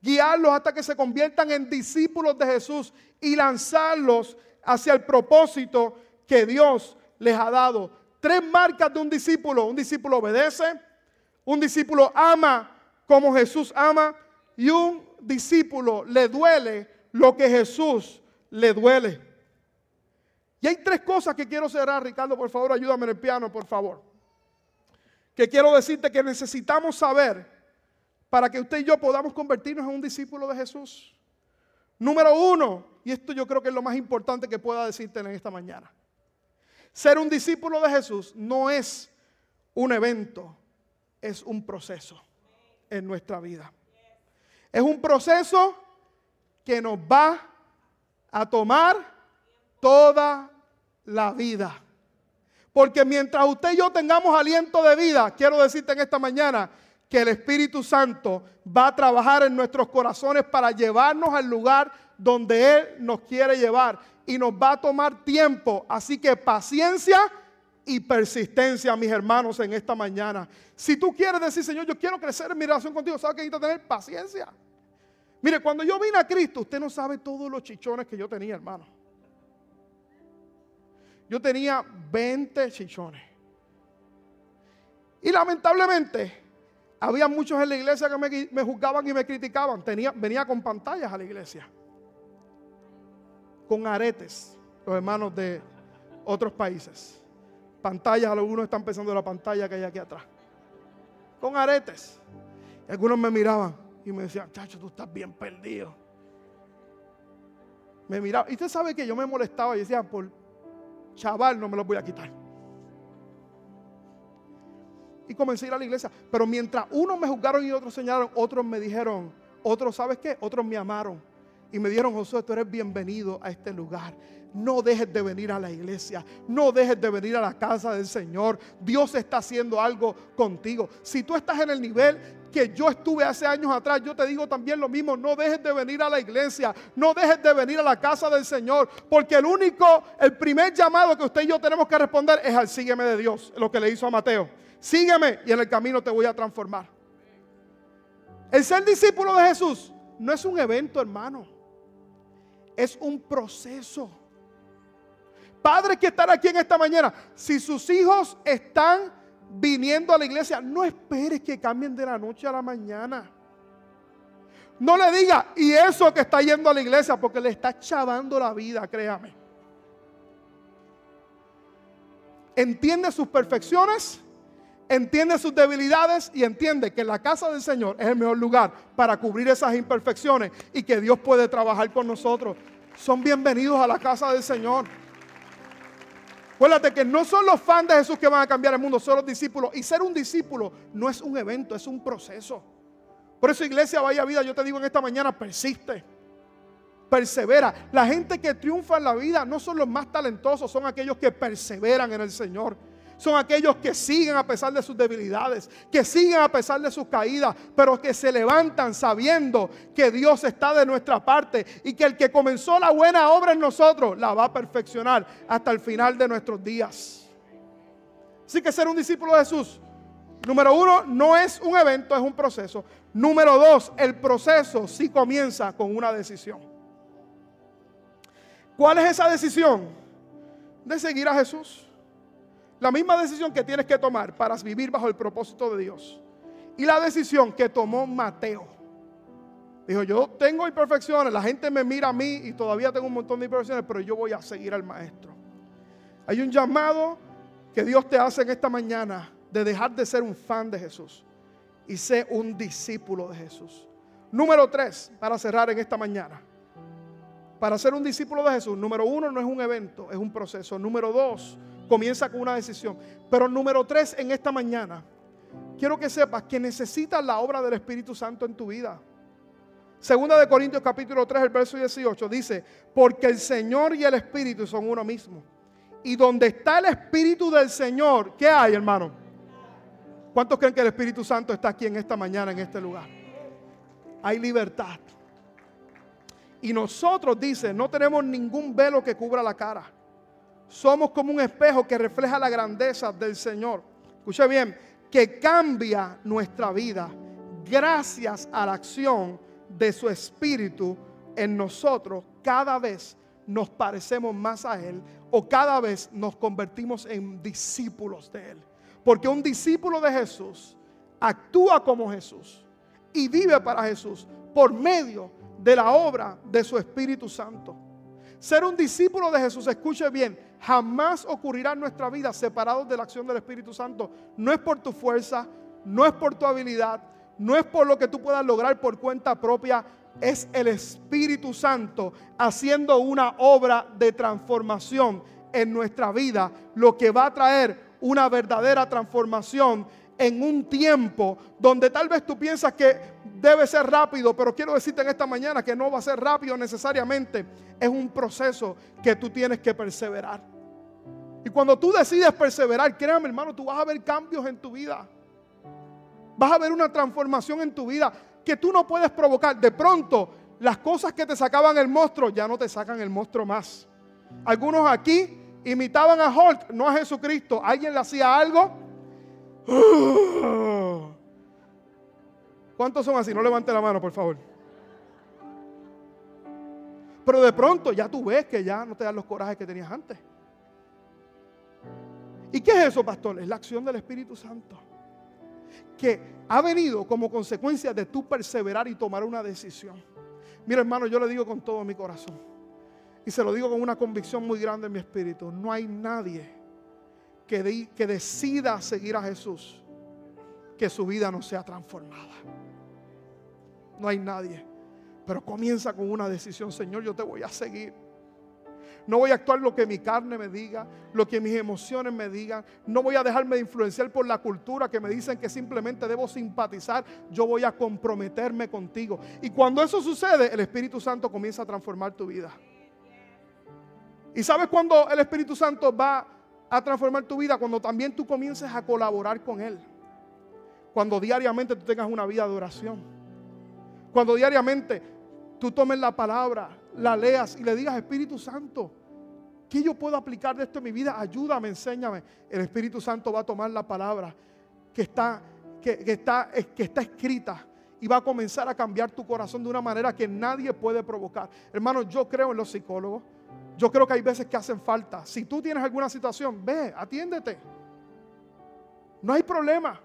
Guiarlos hasta que se conviertan en discípulos de Jesús y lanzarlos hacia el propósito que Dios les ha dado. Tres marcas de un discípulo. Un discípulo obedece, un discípulo ama como Jesús ama y un discípulo le duele lo que Jesús le duele. Y hay tres cosas que quiero cerrar, Ricardo, por favor, ayúdame en el piano, por favor. Que quiero decirte que necesitamos saber para que usted y yo podamos convertirnos en un discípulo de Jesús. Número uno, y esto yo creo que es lo más importante que pueda decirte en esta mañana. Ser un discípulo de Jesús no es un evento, es un proceso en nuestra vida. Es un proceso que nos va a tomar toda la vida. Porque mientras usted y yo tengamos aliento de vida, quiero decirte en esta mañana que el Espíritu Santo va a trabajar en nuestros corazones para llevarnos al lugar donde Él nos quiere llevar. Y nos va a tomar tiempo. Así que paciencia y persistencia, mis hermanos, en esta mañana. Si tú quieres decir, Señor, yo quiero crecer en mi relación contigo, ¿sabes que necesito tener paciencia? Mire, cuando yo vine a Cristo, usted no sabe todos los chichones que yo tenía, hermano. Yo tenía 20 chichones. Y lamentablemente, había muchos en la iglesia que me, me juzgaban y me criticaban. Tenía, venía con pantallas a la iglesia. Con aretes, los hermanos de otros países pantallas, algunos están pensando en la pantalla que hay aquí atrás. Con aretes. algunos me miraban y me decían, chacho, tú estás bien perdido. Me miraban. Y usted sabe que yo me molestaba y decía, por chaval no me los voy a quitar. Y comencé a ir a la iglesia. Pero mientras unos me juzgaron y otros señalaron, otros me dijeron, otros, ¿sabes qué? Otros me amaron. Y me dijeron, Josué, tú eres bienvenido a este lugar. No dejes de venir a la iglesia. No dejes de venir a la casa del Señor. Dios está haciendo algo contigo. Si tú estás en el nivel que yo estuve hace años atrás, yo te digo también lo mismo. No dejes de venir a la iglesia. No dejes de venir a la casa del Señor. Porque el único, el primer llamado que usted y yo tenemos que responder es al sígueme de Dios. Lo que le hizo a Mateo. Sígueme y en el camino te voy a transformar. El ser discípulo de Jesús no es un evento, hermano. Es un proceso. Padres que están aquí en esta mañana, si sus hijos están viniendo a la iglesia, no esperes que cambien de la noche a la mañana. No le diga, y eso que está yendo a la iglesia, porque le está chavando la vida, créame. Entiende sus perfecciones, entiende sus debilidades y entiende que la casa del Señor es el mejor lugar para cubrir esas imperfecciones y que Dios puede trabajar con nosotros. Son bienvenidos a la casa del Señor. Acuérdate que no son los fans de Jesús que van a cambiar el mundo, son los discípulos. Y ser un discípulo no es un evento, es un proceso. Por eso, iglesia, vaya vida, yo te digo en esta mañana, persiste. Persevera. La gente que triunfa en la vida no son los más talentosos, son aquellos que perseveran en el Señor son aquellos que siguen a pesar de sus debilidades, que siguen a pesar de sus caídas, pero que se levantan sabiendo que Dios está de nuestra parte y que el que comenzó la buena obra en nosotros la va a perfeccionar hasta el final de nuestros días. Así que ser un discípulo de Jesús, número uno, no es un evento, es un proceso. Número dos, el proceso sí comienza con una decisión. ¿Cuál es esa decisión? De seguir a Jesús. La misma decisión que tienes que tomar para vivir bajo el propósito de Dios. Y la decisión que tomó Mateo. Dijo, yo tengo imperfecciones, la gente me mira a mí y todavía tengo un montón de imperfecciones, pero yo voy a seguir al maestro. Hay un llamado que Dios te hace en esta mañana de dejar de ser un fan de Jesús y ser un discípulo de Jesús. Número tres, para cerrar en esta mañana. Para ser un discípulo de Jesús, número uno no es un evento, es un proceso. Número dos, comienza con una decisión. Pero número tres, en esta mañana, quiero que sepas que necesitas la obra del Espíritu Santo en tu vida. Segunda de Corintios capítulo 3, el verso 18 dice, porque el Señor y el Espíritu son uno mismo. Y donde está el Espíritu del Señor, ¿qué hay, hermano? ¿Cuántos creen que el Espíritu Santo está aquí en esta mañana, en este lugar? Hay libertad. Y nosotros, dice, no tenemos ningún velo que cubra la cara. Somos como un espejo que refleja la grandeza del Señor. Escuche bien, que cambia nuestra vida gracias a la acción de su Espíritu en nosotros cada vez nos parecemos más a Él o cada vez nos convertimos en discípulos de Él. Porque un discípulo de Jesús actúa como Jesús y vive para Jesús por medio de la obra de su Espíritu Santo. Ser un discípulo de Jesús, escuche bien, jamás ocurrirá en nuestra vida separados de la acción del Espíritu Santo. No es por tu fuerza, no es por tu habilidad, no es por lo que tú puedas lograr por cuenta propia, es el Espíritu Santo haciendo una obra de transformación en nuestra vida, lo que va a traer una verdadera transformación en un tiempo donde tal vez tú piensas que debe ser rápido, pero quiero decirte en esta mañana que no va a ser rápido necesariamente, es un proceso que tú tienes que perseverar. Y cuando tú decides perseverar, créame hermano, tú vas a ver cambios en tu vida. Vas a ver una transformación en tu vida que tú no puedes provocar. De pronto, las cosas que te sacaban el monstruo ya no te sacan el monstruo más. Algunos aquí imitaban a Hulk, no a Jesucristo. Alguien le hacía algo. ¿Cuántos son así? No levante la mano, por favor. Pero de pronto ya tú ves que ya no te dan los corajes que tenías antes. ¿Y qué es eso, pastor? Es la acción del Espíritu Santo que ha venido como consecuencia de tu perseverar y tomar una decisión. Mira hermano, yo le digo con todo mi corazón y se lo digo con una convicción muy grande en mi espíritu, no hay nadie que, que decida seguir a Jesús que su vida no sea transformada. No hay nadie. Pero comienza con una decisión, Señor, yo te voy a seguir. No voy a actuar lo que mi carne me diga, lo que mis emociones me digan. No voy a dejarme de influenciar por la cultura que me dicen que simplemente debo simpatizar. Yo voy a comprometerme contigo. Y cuando eso sucede, el Espíritu Santo comienza a transformar tu vida. ¿Y sabes cuándo el Espíritu Santo va a transformar tu vida? Cuando también tú comiences a colaborar con Él. Cuando diariamente tú tengas una vida de oración. Cuando diariamente tú tomes la palabra, la leas y le digas, Espíritu Santo, ¿qué yo puedo aplicar de esto en mi vida? Ayúdame, enséñame. El Espíritu Santo va a tomar la palabra que está, que, está, que está escrita y va a comenzar a cambiar tu corazón de una manera que nadie puede provocar. Hermano, yo creo en los psicólogos. Yo creo que hay veces que hacen falta. Si tú tienes alguna situación, ve, atiéndete. No hay problema.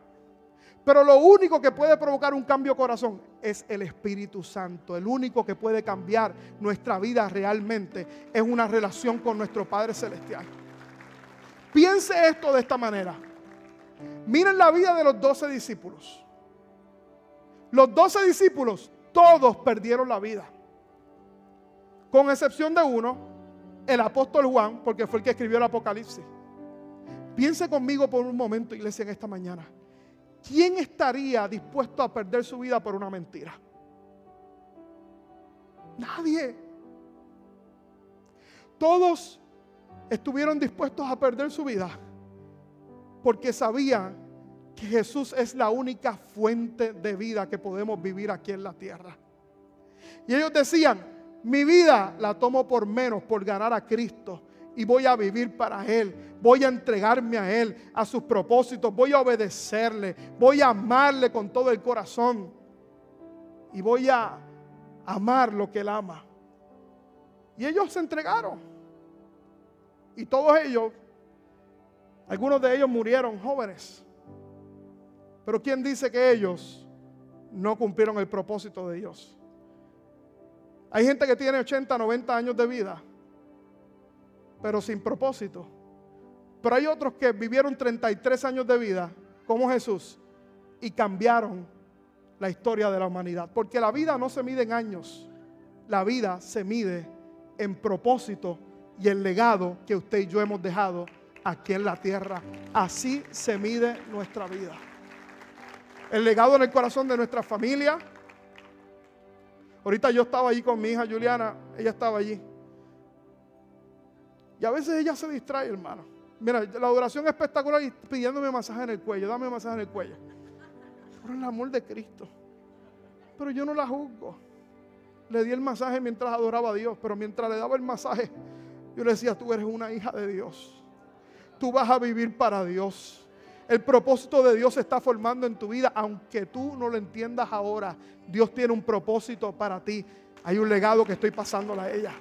Pero lo único que puede provocar un cambio de corazón es el Espíritu Santo. El único que puede cambiar nuestra vida realmente es una relación con nuestro Padre Celestial. Piense esto de esta manera. Miren la vida de los doce discípulos. Los doce discípulos, todos perdieron la vida. Con excepción de uno, el apóstol Juan, porque fue el que escribió el Apocalipsis. Piense conmigo por un momento, iglesia, en esta mañana. ¿Quién estaría dispuesto a perder su vida por una mentira? Nadie. Todos estuvieron dispuestos a perder su vida porque sabían que Jesús es la única fuente de vida que podemos vivir aquí en la tierra. Y ellos decían, mi vida la tomo por menos por ganar a Cristo y voy a vivir para Él. Voy a entregarme a Él, a sus propósitos. Voy a obedecerle. Voy a amarle con todo el corazón. Y voy a amar lo que Él ama. Y ellos se entregaron. Y todos ellos Algunos de ellos murieron jóvenes. Pero ¿quién dice que ellos no cumplieron el propósito de Dios? Hay gente que tiene 80, 90 años de vida, pero sin propósito. Pero hay otros que vivieron 33 años de vida, como Jesús, y cambiaron la historia de la humanidad. Porque la vida no se mide en años, la vida se mide en propósito y el legado que usted y yo hemos dejado aquí en la tierra. Así se mide nuestra vida. El legado en el corazón de nuestra familia. Ahorita yo estaba allí con mi hija Juliana, ella estaba allí. Y a veces ella se distrae, hermano. Mira, la adoración es espectacular y pidiéndome masaje en el cuello, dame masaje en el cuello. Por el amor de Cristo. Pero yo no la juzgo. Le di el masaje mientras adoraba a Dios, pero mientras le daba el masaje, yo le decía, tú eres una hija de Dios. Tú vas a vivir para Dios. El propósito de Dios se está formando en tu vida, aunque tú no lo entiendas ahora. Dios tiene un propósito para ti. Hay un legado que estoy pasándole a ella.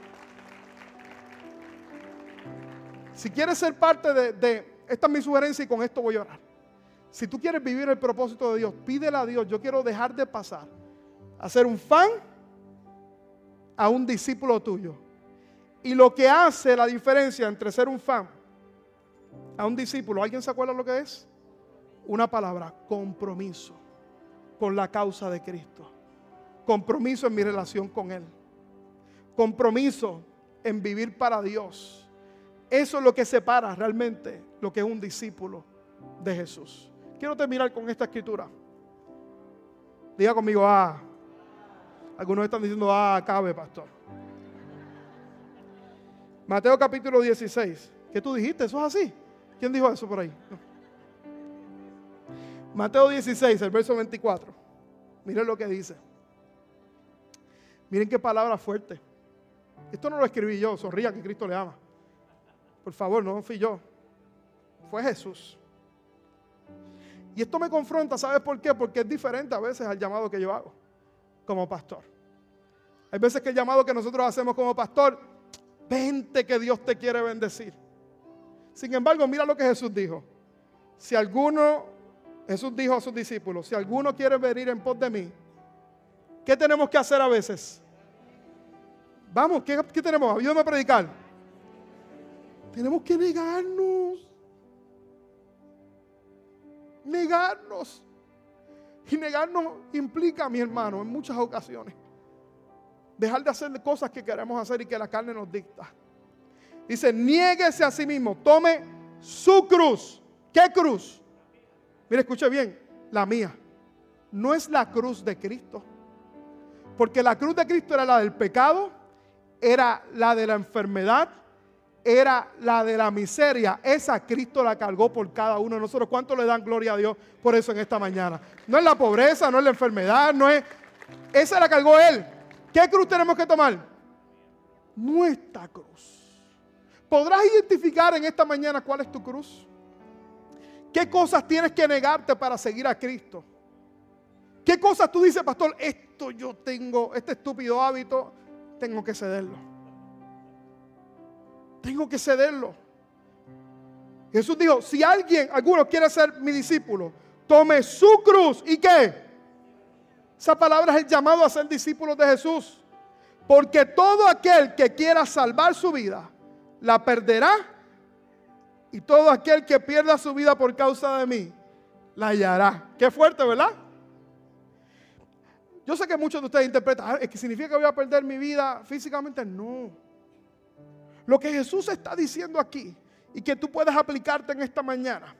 Si quieres ser parte de, de, esta es mi sugerencia y con esto voy a orar. Si tú quieres vivir el propósito de Dios, pídele a Dios, yo quiero dejar de pasar a ser un fan a un discípulo tuyo. Y lo que hace la diferencia entre ser un fan a un discípulo, ¿alguien se acuerda lo que es? Una palabra, compromiso con la causa de Cristo. Compromiso en mi relación con Él. Compromiso en vivir para Dios. Eso es lo que separa realmente lo que es un discípulo de Jesús. Quiero terminar con esta escritura. Diga conmigo, ah. Algunos están diciendo, ah, cabe, pastor. Mateo capítulo 16. ¿Qué tú dijiste? ¿Eso es así? ¿Quién dijo eso por ahí? Mateo 16, el verso 24. Miren lo que dice. Miren qué palabra fuerte. Esto no lo escribí yo, sonría que Cristo le ama. Por favor, no fui yo. Fue Jesús. Y esto me confronta, ¿sabes por qué? Porque es diferente a veces al llamado que yo hago como pastor. Hay veces que el llamado que nosotros hacemos como pastor, vente que Dios te quiere bendecir. Sin embargo, mira lo que Jesús dijo. Si alguno, Jesús dijo a sus discípulos, si alguno quiere venir en pos de mí, ¿qué tenemos que hacer a veces? Vamos, ¿qué, tenemos? Ayúdame a predicar. Tenemos que negarnos. Negarnos. Y negarnos implica, mi hermano, en muchas ocasiones, dejar de hacer cosas que queremos hacer y que la carne nos dicta. Dice, niéguese a sí mismo, tome su cruz. ¿Qué cruz? Mire, escuche bien, la mía. No es la cruz de Cristo. Porque la cruz de Cristo era la del pecado, era la de la enfermedad, era la de la miseria. Esa Cristo la cargó por cada uno de nosotros. ¿Cuánto le dan gloria a Dios por eso en esta mañana? No es la pobreza, no es la enfermedad, no es... Esa la cargó Él. ¿Qué cruz tenemos que tomar? Nuestra cruz. ¿Podrás identificar en esta mañana cuál es tu cruz? ¿Qué cosas tienes que negarte para seguir a Cristo? ¿Qué cosas tú dices, pastor? Esto yo tengo, este estúpido hábito, tengo que cederlo. Tengo que cederlo. Jesús dijo, si alguien, alguno quiere ser mi discípulo, tome su cruz y qué. Esa palabra es el llamado a ser discípulos de Jesús. Porque todo aquel que quiera salvar su vida, la perderá. Y todo aquel que pierda su vida por causa de mí, la hallará. Qué fuerte, ¿verdad? Yo sé que muchos de ustedes interpretan, ah, ¿es que significa que voy a perder mi vida físicamente? No. Lo que Jesús está diciendo aquí y que tú puedes aplicarte en esta mañana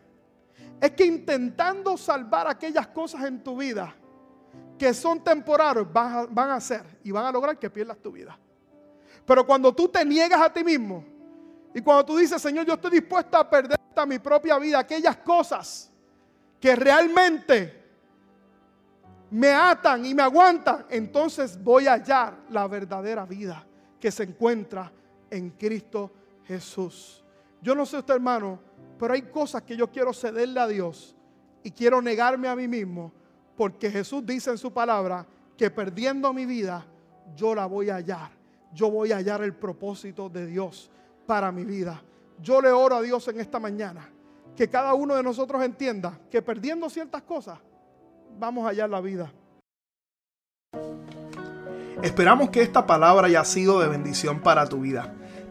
es que intentando salvar aquellas cosas en tu vida que son temporarios van a, van hacer y van a lograr que pierdas tu vida. Pero cuando tú te niegas a ti mismo y cuando tú dices, Señor, yo estoy dispuesto a perder hasta mi propia vida, aquellas cosas que realmente me atan y me aguantan, entonces voy a hallar la verdadera vida que se encuentra en Cristo Jesús. Yo no sé usted, hermano, pero hay cosas que yo quiero cederle a Dios y quiero negarme a mí mismo, porque Jesús dice en su palabra que perdiendo mi vida, yo la voy a hallar. Yo voy a hallar el propósito de Dios para mi vida. Yo le oro a Dios en esta mañana que cada uno de nosotros entienda que perdiendo ciertas cosas, vamos a hallar la vida. Esperamos que esta palabra haya sido de bendición para tu vida.